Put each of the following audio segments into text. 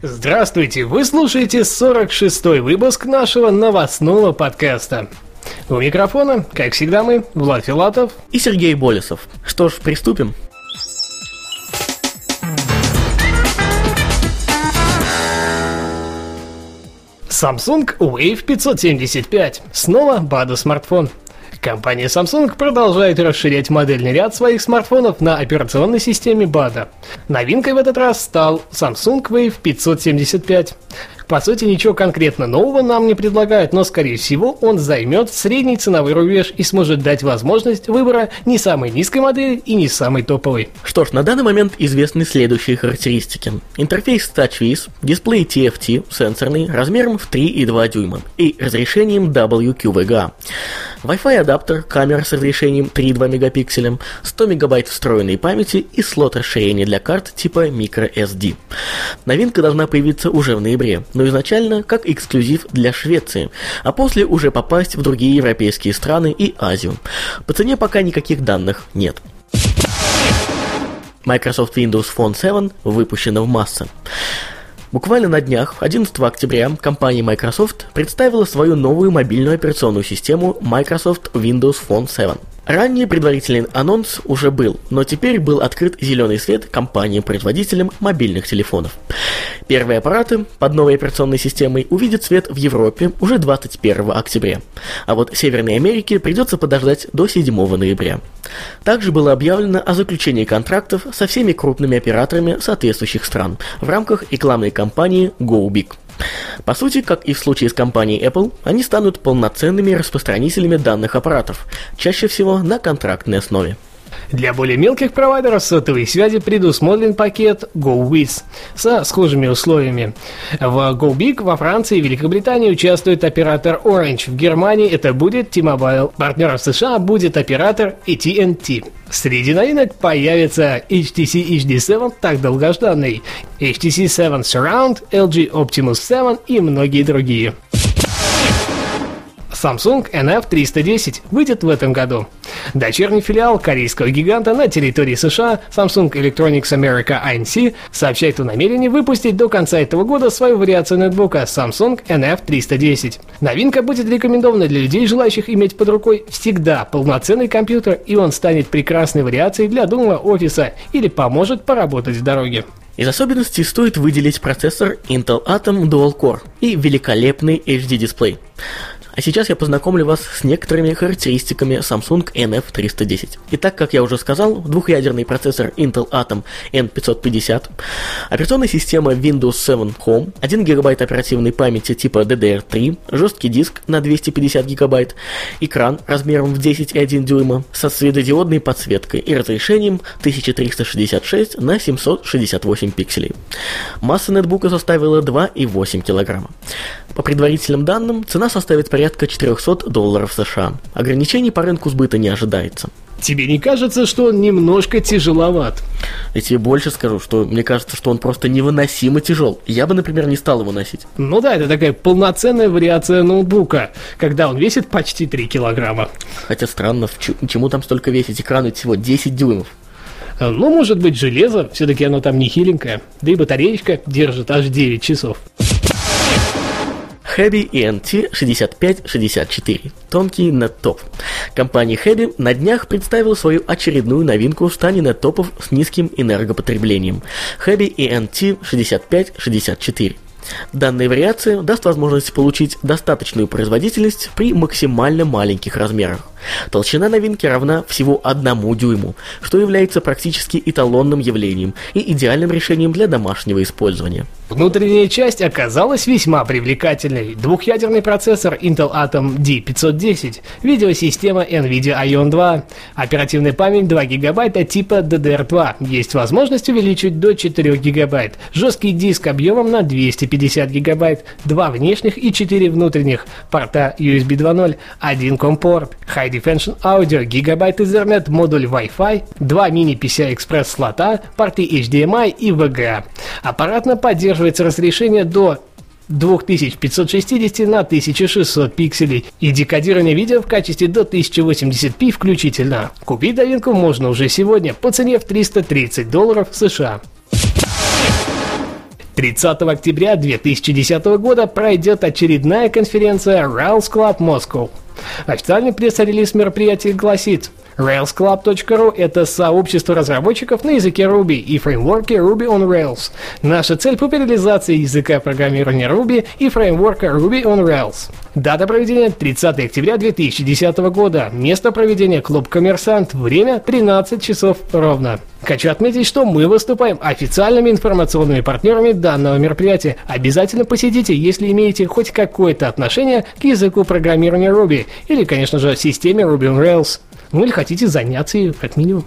Здравствуйте! Вы слушаете 46-й выпуск нашего новостного подкаста. У микрофона, как всегда мы, Влад Филатов. и Сергей Болесов. Что ж, приступим. Samsung Wave 575. Снова БАДа смартфон. Компания Samsung продолжает расширять модельный ряд своих смартфонов на операционной системе БАДа. Новинкой в этот раз стал Samsung Wave 575. По сути, ничего конкретно нового нам не предлагают, но, скорее всего, он займет средний ценовой рубеж и сможет дать возможность выбора не самой низкой модели и не самой топовой. Что ж, на данный момент известны следующие характеристики. Интерфейс TouchWiz, дисплей TFT, сенсорный, размером в 3,2 дюйма и разрешением WQVGA. Wi-Fi адаптер, камера с разрешением 3,2 мегапикселя, 100 мегабайт встроенной памяти и слот расширения для карт типа microSD. Новинка должна появиться уже в ноябре, но изначально как эксклюзив для Швеции, а после уже попасть в другие европейские страны и Азию. По цене пока никаких данных нет. Microsoft Windows Phone 7 выпущена в массы. Буквально на днях, 11 октября, компания Microsoft представила свою новую мобильную операционную систему Microsoft Windows Phone 7. Ранее предварительный анонс уже был, но теперь был открыт зеленый свет компаниям-производителям мобильных телефонов. Первые аппараты под новой операционной системой увидят свет в Европе уже 21 октября, а вот Северной Америке придется подождать до 7 ноября. Также было объявлено о заключении контрактов со всеми крупными операторами соответствующих стран в рамках рекламной кампании GoBig. По сути, как и в случае с компанией Apple, они станут полноценными распространителями данных аппаратов, чаще всего на контрактной основе. Для более мелких провайдеров сотовой связи предусмотрен пакет GoWiz со схожими условиями. В GoBig во Франции и Великобритании участвует оператор Orange. В Германии это будет T-Mobile. Партнером США будет оператор AT&T. Среди новинок появится HTC HD7, так долгожданный, HTC 7 Surround, LG Optimus 7 и многие другие. Samsung NF310 выйдет в этом году. Дочерний филиал корейского гиганта на территории США Samsung Electronics America INC сообщает о намерении выпустить до конца этого года свою вариацию ноутбука Samsung NF310. Новинка будет рекомендована для людей, желающих иметь под рукой всегда полноценный компьютер, и он станет прекрасной вариацией для дома, офиса или поможет поработать в дороге. Из особенностей стоит выделить процессор Intel Atom Dual Core и великолепный HD-дисплей. А сейчас я познакомлю вас с некоторыми характеристиками Samsung NF310. Итак, как я уже сказал, двухъядерный процессор Intel Atom N550, операционная система Windows 7 Home, 1 ГБ оперативной памяти типа DDR3, жесткий диск на 250 ГБ, экран размером в 10,1 дюйма со светодиодной подсветкой и разрешением 1366 на 768 пикселей. Масса нетбука составила 2,8 кг. По предварительным данным, цена составит порядка 400 долларов США. Ограничений по рынку сбыта не ожидается. Тебе не кажется, что он немножко тяжеловат? Я тебе больше скажу, что мне кажется, что он просто невыносимо тяжел. Я бы, например, не стал его носить. Ну да, это такая полноценная вариация ноутбука, когда он весит почти 3 килограмма. Хотя странно, чему там столько весить? Экран ведь всего 10 дюймов. Ну, может быть, железо, все-таки оно там не хиленькое. Да и батареечка держит аж 9 часов. Хэби ENT 6564. Тонкий неттоп. Компания Хэби на днях представила свою очередную новинку в стане неттопов с низким энергопотреблением. Хэби ENT 6564. Данная вариация даст возможность получить достаточную производительность при максимально маленьких размерах. Толщина новинки равна всего одному дюйму, что является практически эталонным явлением и идеальным решением для домашнего использования. Внутренняя часть оказалась весьма привлекательной. Двухъядерный процессор Intel Atom D510, видеосистема NVIDIA Ion 2, оперативная память 2 ГБ типа DDR2, есть возможность увеличить до 4 ГБ, жесткий диск объемом на 250 ГБ, два внешних и 4 внутренних, порта USB 2.0, один компорт, High Definition Audio, гигабайт Ethernet, модуль Wi-Fi, два мини PCI Express слота, порты HDMI и VGA. Аппаратно поддерживается разрешение до 2560 на 1600 пикселей и декодирование видео в качестве до 1080p включительно. Купить новинку можно уже сегодня по цене в 330 долларов США. 30 октября 2010 года пройдет очередная конференция Rails Club Moscow. Официальный пресс-релиз мероприятия гласит – RailsClub.ru – это сообщество разработчиков на языке Ruby и фреймворке Ruby on Rails. Наша цель – популяризация языка программирования Ruby и фреймворка Ruby on Rails. Дата проведения – 30 октября 2010 года. Место проведения – клуб «Коммерсант». Время – 13 часов ровно. Хочу отметить, что мы выступаем официальными информационными партнерами данного мероприятия. Обязательно посетите, если имеете хоть какое-то отношение к языку программирования Ruby или, конечно же, системе Ruby on Rails. Ну или хотите заняться ее, как минимум.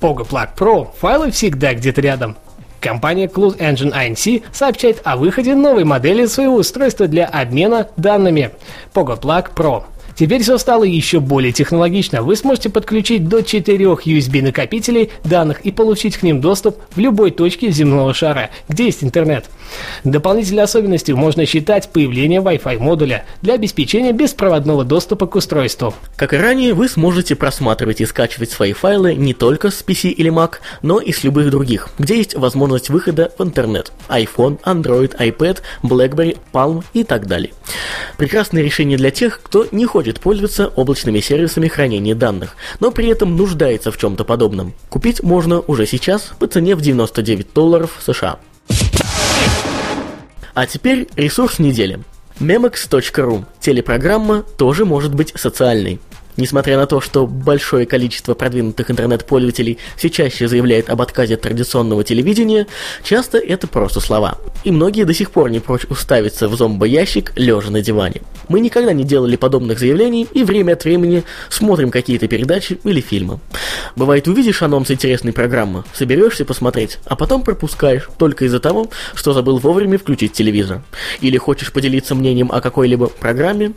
Pogo Plug Pro. Файлы всегда где-то рядом. Компания Cloud Engine INC сообщает о выходе новой модели своего устройства для обмена данными Pogo Plug Pro. Теперь все стало еще более технологично. Вы сможете подключить до 4 USB накопителей данных и получить к ним доступ в любой точке земного шара, где есть интернет. Дополнительной особенностью можно считать появление Wi-Fi модуля для обеспечения беспроводного доступа к устройству. Как и ранее, вы сможете просматривать и скачивать свои файлы не только с PC или Mac, но и с любых других, где есть возможность выхода в интернет. iPhone, Android, iPad, BlackBerry, Palm и так далее. Прекрасное решение для тех, кто не хочет пользоваться облачными сервисами хранения данных, но при этом нуждается в чем-то подобном. Купить можно уже сейчас по цене в 99 долларов США. А теперь ресурс недели. Memex.ru. Телепрограмма тоже может быть социальной. Несмотря на то, что большое количество продвинутых интернет-пользователей все чаще заявляет об отказе от традиционного телевидения, часто это просто слова. И многие до сих пор не прочь уставиться в зомбоящик, лежа на диване. Мы никогда не делали подобных заявлений и время от времени смотрим какие-то передачи или фильмы. Бывает, увидишь анонс интересной программы, соберешься посмотреть, а потом пропускаешь только из-за того, что забыл вовремя включить телевизор. Или хочешь поделиться мнением о какой-либо программе,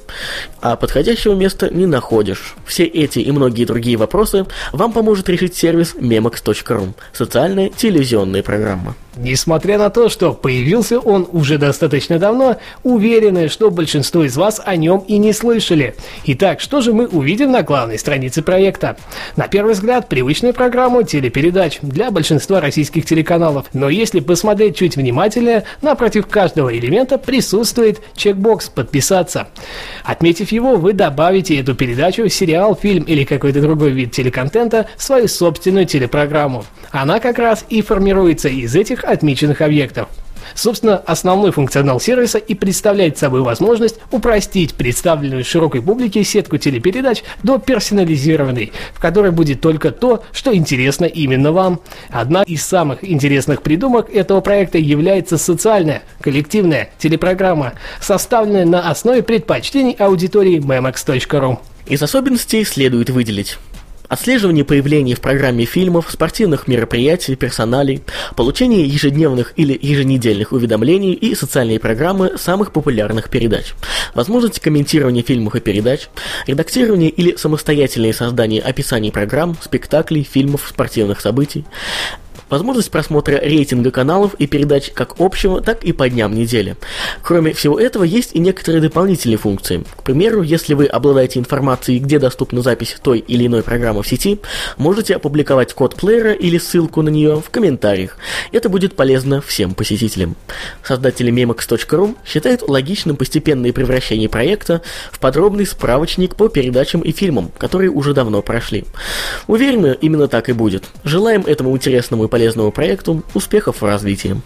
а подходящего места не находишь. Все эти и многие другие вопросы вам поможет решить сервис memox.ru – социальная телевизионная программа. Несмотря на то, что появился он уже достаточно давно, уверены, что большинство из вас о нем и не слышали. Итак, что же мы увидим на главной странице проекта? На первый взгляд, привычную программу телепередач для большинства российских телеканалов. Но если посмотреть чуть внимательнее, напротив каждого элемента присутствует чекбокс «Подписаться». Отметив его, вы добавите эту передачу, сериал, фильм или какой-то другой вид телеконтента свою собственную телепрограмму. Она как раз и формируется из этих отмеченных объектов. Собственно, основной функционал сервиса и представляет собой возможность упростить представленную широкой публике сетку телепередач до персонализированной, в которой будет только то, что интересно именно вам. Одна из самых интересных придумок этого проекта является социальная, коллективная телепрограмма, составленная на основе предпочтений аудитории memex.ru. Из особенностей следует выделить отслеживание появлений в программе фильмов, спортивных мероприятий, персоналей, получение ежедневных или еженедельных уведомлений и социальные программы самых популярных передач, возможность комментирования фильмов и передач, редактирование или самостоятельное создание описаний программ, спектаклей, фильмов, спортивных событий, возможность просмотра рейтинга каналов и передач как общего, так и по дням недели. Кроме всего этого, есть и некоторые дополнительные функции. К примеру, если вы обладаете информацией, где доступна запись той или иной программы в сети, можете опубликовать код плеера или ссылку на нее в комментариях. Это будет полезно всем посетителям. Создатели memex.ru считают логичным постепенное превращение проекта в подробный справочник по передачам и фильмам, которые уже давно прошли. Уверены, именно так и будет. Желаем этому интересному и полезному полезному проекту успехов в развитии.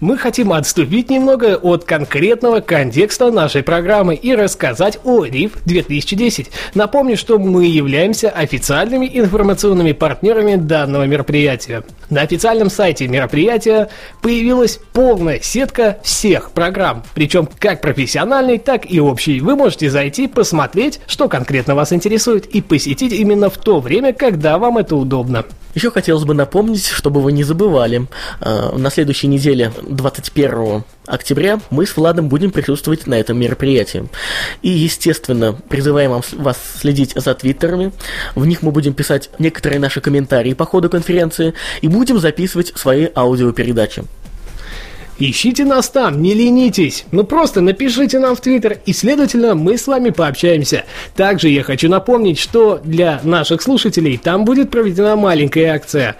Мы хотим отступить немного от конкретного контекста нашей программы и рассказать о RIF 2010. Напомню, что мы являемся официальными информационными партнерами данного мероприятия. На официальном сайте мероприятия появилась полная сетка всех программ, причем как профессиональной, так и общей. Вы можете зайти, посмотреть, что конкретно вас интересует, и посетить именно в то время, когда вам это удобно. Еще хотелось бы напомнить, чтобы вы не забывали, э, на следующей неделе, 21 октября, мы с Владом будем присутствовать на этом мероприятии. И, естественно, призываем вас следить за твиттерами. В них мы будем писать некоторые наши комментарии по ходу конференции и будем записывать свои аудиопередачи. Ищите нас там, не ленитесь. Ну просто напишите нам в Твиттер, и, следовательно, мы с вами пообщаемся. Также я хочу напомнить, что для наших слушателей там будет проведена маленькая акция.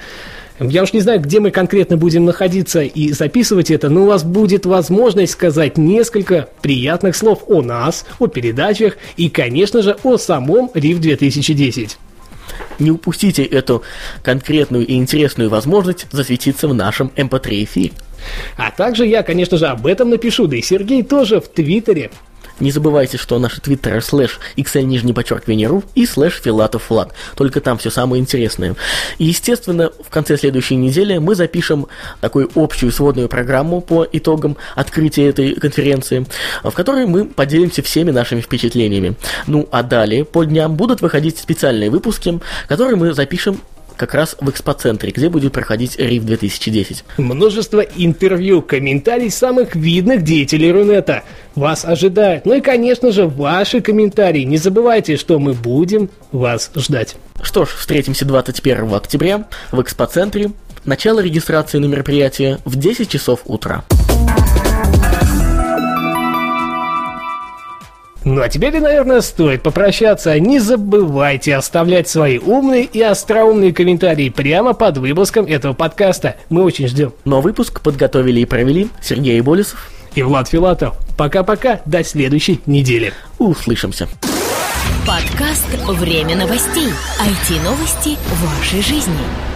Я уж не знаю, где мы конкретно будем находиться и записывать это, но у вас будет возможность сказать несколько приятных слов о нас, о передачах и, конечно же, о самом RIF 2010. Не упустите эту конкретную и интересную возможность засветиться в нашем MP3 эм эфире. А также я, конечно же, об этом напишу, да и Сергей тоже в Твиттере. Не забывайте, что наши твиттеры слэш xl нижний подчеркивание ру и слэш филатов флаг. Только там все самое интересное. И, естественно, в конце следующей недели мы запишем такую общую сводную программу по итогам открытия этой конференции, в которой мы поделимся всеми нашими впечатлениями. Ну, а далее по дням будут выходить специальные выпуски, которые мы запишем как раз в экспоцентре, где будет проходить РИФ 2010. Множество интервью, комментарий самых видных деятелей Рунета вас ожидает. Ну и, конечно же, ваши комментарии. Не забывайте, что мы будем вас ждать. Что ж, встретимся 21 октября в экспоцентре. Начало регистрации на мероприятие в 10 часов утра. Ну а теперь, наверное, стоит попрощаться. Не забывайте оставлять свои умные и остроумные комментарии прямо под выпуском этого подкаста. Мы очень ждем. Но выпуск подготовили и провели Сергей Болесов и Влад Филатов. Пока-пока, до следующей недели. Услышимся. Подкаст «Время новостей». IT-новости вашей жизни.